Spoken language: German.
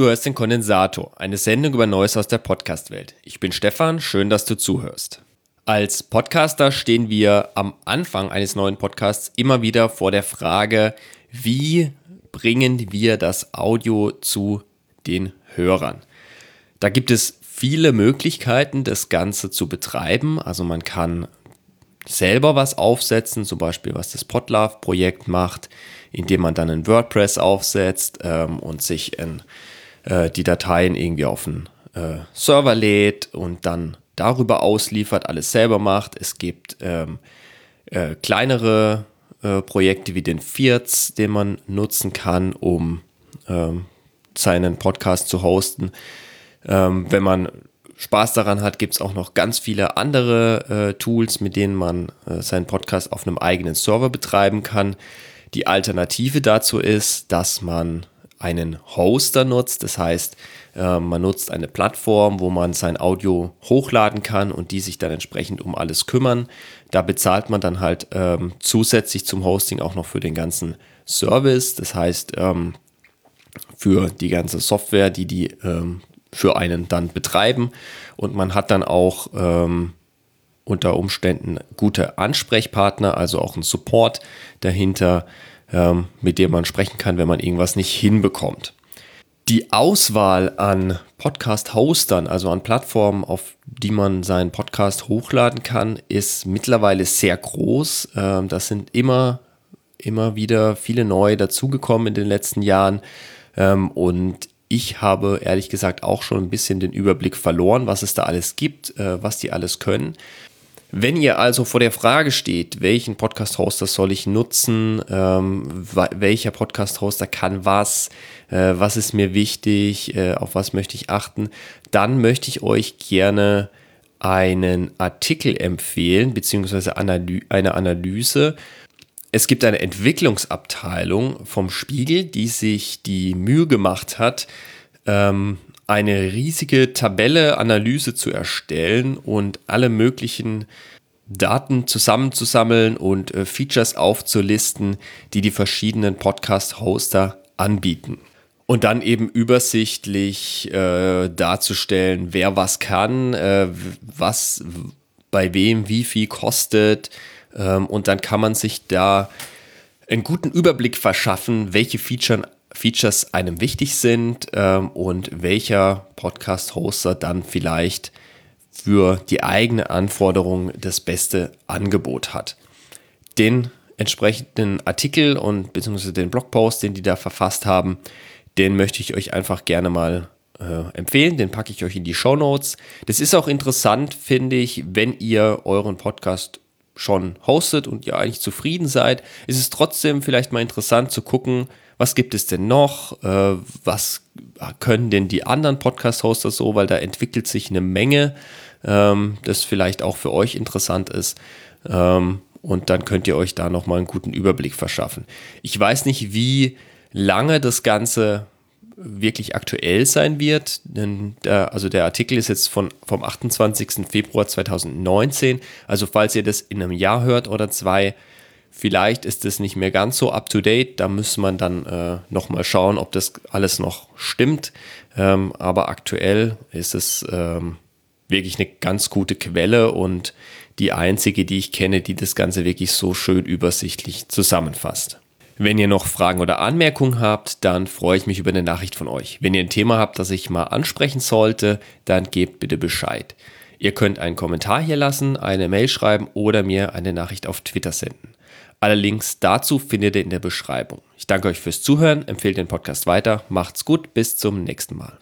Du hörst den Kondensator, eine Sendung über Neues aus der Podcast-Welt. Ich bin Stefan, schön, dass du zuhörst. Als Podcaster stehen wir am Anfang eines neuen Podcasts immer wieder vor der Frage, wie bringen wir das Audio zu den Hörern? Da gibt es viele Möglichkeiten, das Ganze zu betreiben. Also man kann selber was aufsetzen, zum Beispiel was das Podlove-Projekt macht, indem man dann ein WordPress aufsetzt ähm, und sich ein äh, die Dateien irgendwie auf einen äh, Server lädt und dann darüber ausliefert, alles selber macht. Es gibt ähm, äh, kleinere äh, Projekte wie den Vierz, den man nutzen kann, um ähm, seinen Podcast zu hosten. Ähm, wenn man Spaß daran hat, gibt es auch noch ganz viele andere äh, Tools, mit denen man äh, seinen Podcast auf einem eigenen Server betreiben kann. Die Alternative dazu ist, dass man einen Hoster nutzt. Das heißt, äh, man nutzt eine Plattform, wo man sein Audio hochladen kann und die sich dann entsprechend um alles kümmern. Da bezahlt man dann halt ähm, zusätzlich zum Hosting auch noch für den ganzen Service. Das heißt, ähm, für die ganze Software, die die ähm, für einen dann betreiben. Und man hat dann auch ähm, unter Umständen gute Ansprechpartner, also auch einen Support dahinter, ähm, mit dem man sprechen kann, wenn man irgendwas nicht hinbekommt. Die Auswahl an Podcast-Hostern, also an Plattformen, auf die man seinen Podcast hochladen kann, ist mittlerweile sehr groß. Ähm, das sind immer, immer wieder viele neue dazugekommen in den letzten Jahren. Ähm, und ich habe ehrlich gesagt auch schon ein bisschen den Überblick verloren, was es da alles gibt, äh, was die alles können. Wenn ihr also vor der Frage steht, welchen Podcast-Hoster soll ich nutzen, ähm, welcher Podcast-Hoster kann was, äh, was ist mir wichtig, äh, auf was möchte ich achten, dann möchte ich euch gerne einen Artikel empfehlen, beziehungsweise Analy eine Analyse. Es gibt eine Entwicklungsabteilung vom Spiegel, die sich die Mühe gemacht hat, ähm, eine riesige Tabelle, Analyse zu erstellen und alle möglichen Daten zusammenzusammeln und äh, Features aufzulisten, die die verschiedenen Podcast-Hoster anbieten. Und dann eben übersichtlich äh, darzustellen, wer was kann, äh, was bei wem wie viel kostet. Ähm, und dann kann man sich da einen guten Überblick verschaffen, welche Features Features einem wichtig sind ähm, und welcher Podcast-Hoster dann vielleicht für die eigene Anforderung das beste Angebot hat. Den entsprechenden Artikel und beziehungsweise den Blogpost, den die da verfasst haben, den möchte ich euch einfach gerne mal äh, empfehlen. Den packe ich euch in die Show Notes. Das ist auch interessant, finde ich, wenn ihr euren Podcast schon hostet und ihr eigentlich zufrieden seid, ist es trotzdem vielleicht mal interessant zu gucken, was gibt es denn noch? Äh, was können denn die anderen Podcast-Hoster so? Weil da entwickelt sich eine Menge, ähm, das vielleicht auch für euch interessant ist. Ähm, und dann könnt ihr euch da nochmal einen guten Überblick verschaffen. Ich weiß nicht, wie lange das Ganze wirklich aktuell sein wird. Denn der, also der Artikel ist jetzt von, vom 28. Februar 2019. Also falls ihr das in einem Jahr hört oder zwei, Vielleicht ist es nicht mehr ganz so up-to-date, da muss man dann äh, nochmal schauen, ob das alles noch stimmt. Ähm, aber aktuell ist es ähm, wirklich eine ganz gute Quelle und die einzige, die ich kenne, die das Ganze wirklich so schön übersichtlich zusammenfasst. Wenn ihr noch Fragen oder Anmerkungen habt, dann freue ich mich über eine Nachricht von euch. Wenn ihr ein Thema habt, das ich mal ansprechen sollte, dann gebt bitte Bescheid. Ihr könnt einen Kommentar hier lassen, eine Mail schreiben oder mir eine Nachricht auf Twitter senden. Alle Links dazu findet ihr in der Beschreibung. Ich danke euch fürs Zuhören, empfehle den Podcast weiter, macht's gut, bis zum nächsten Mal.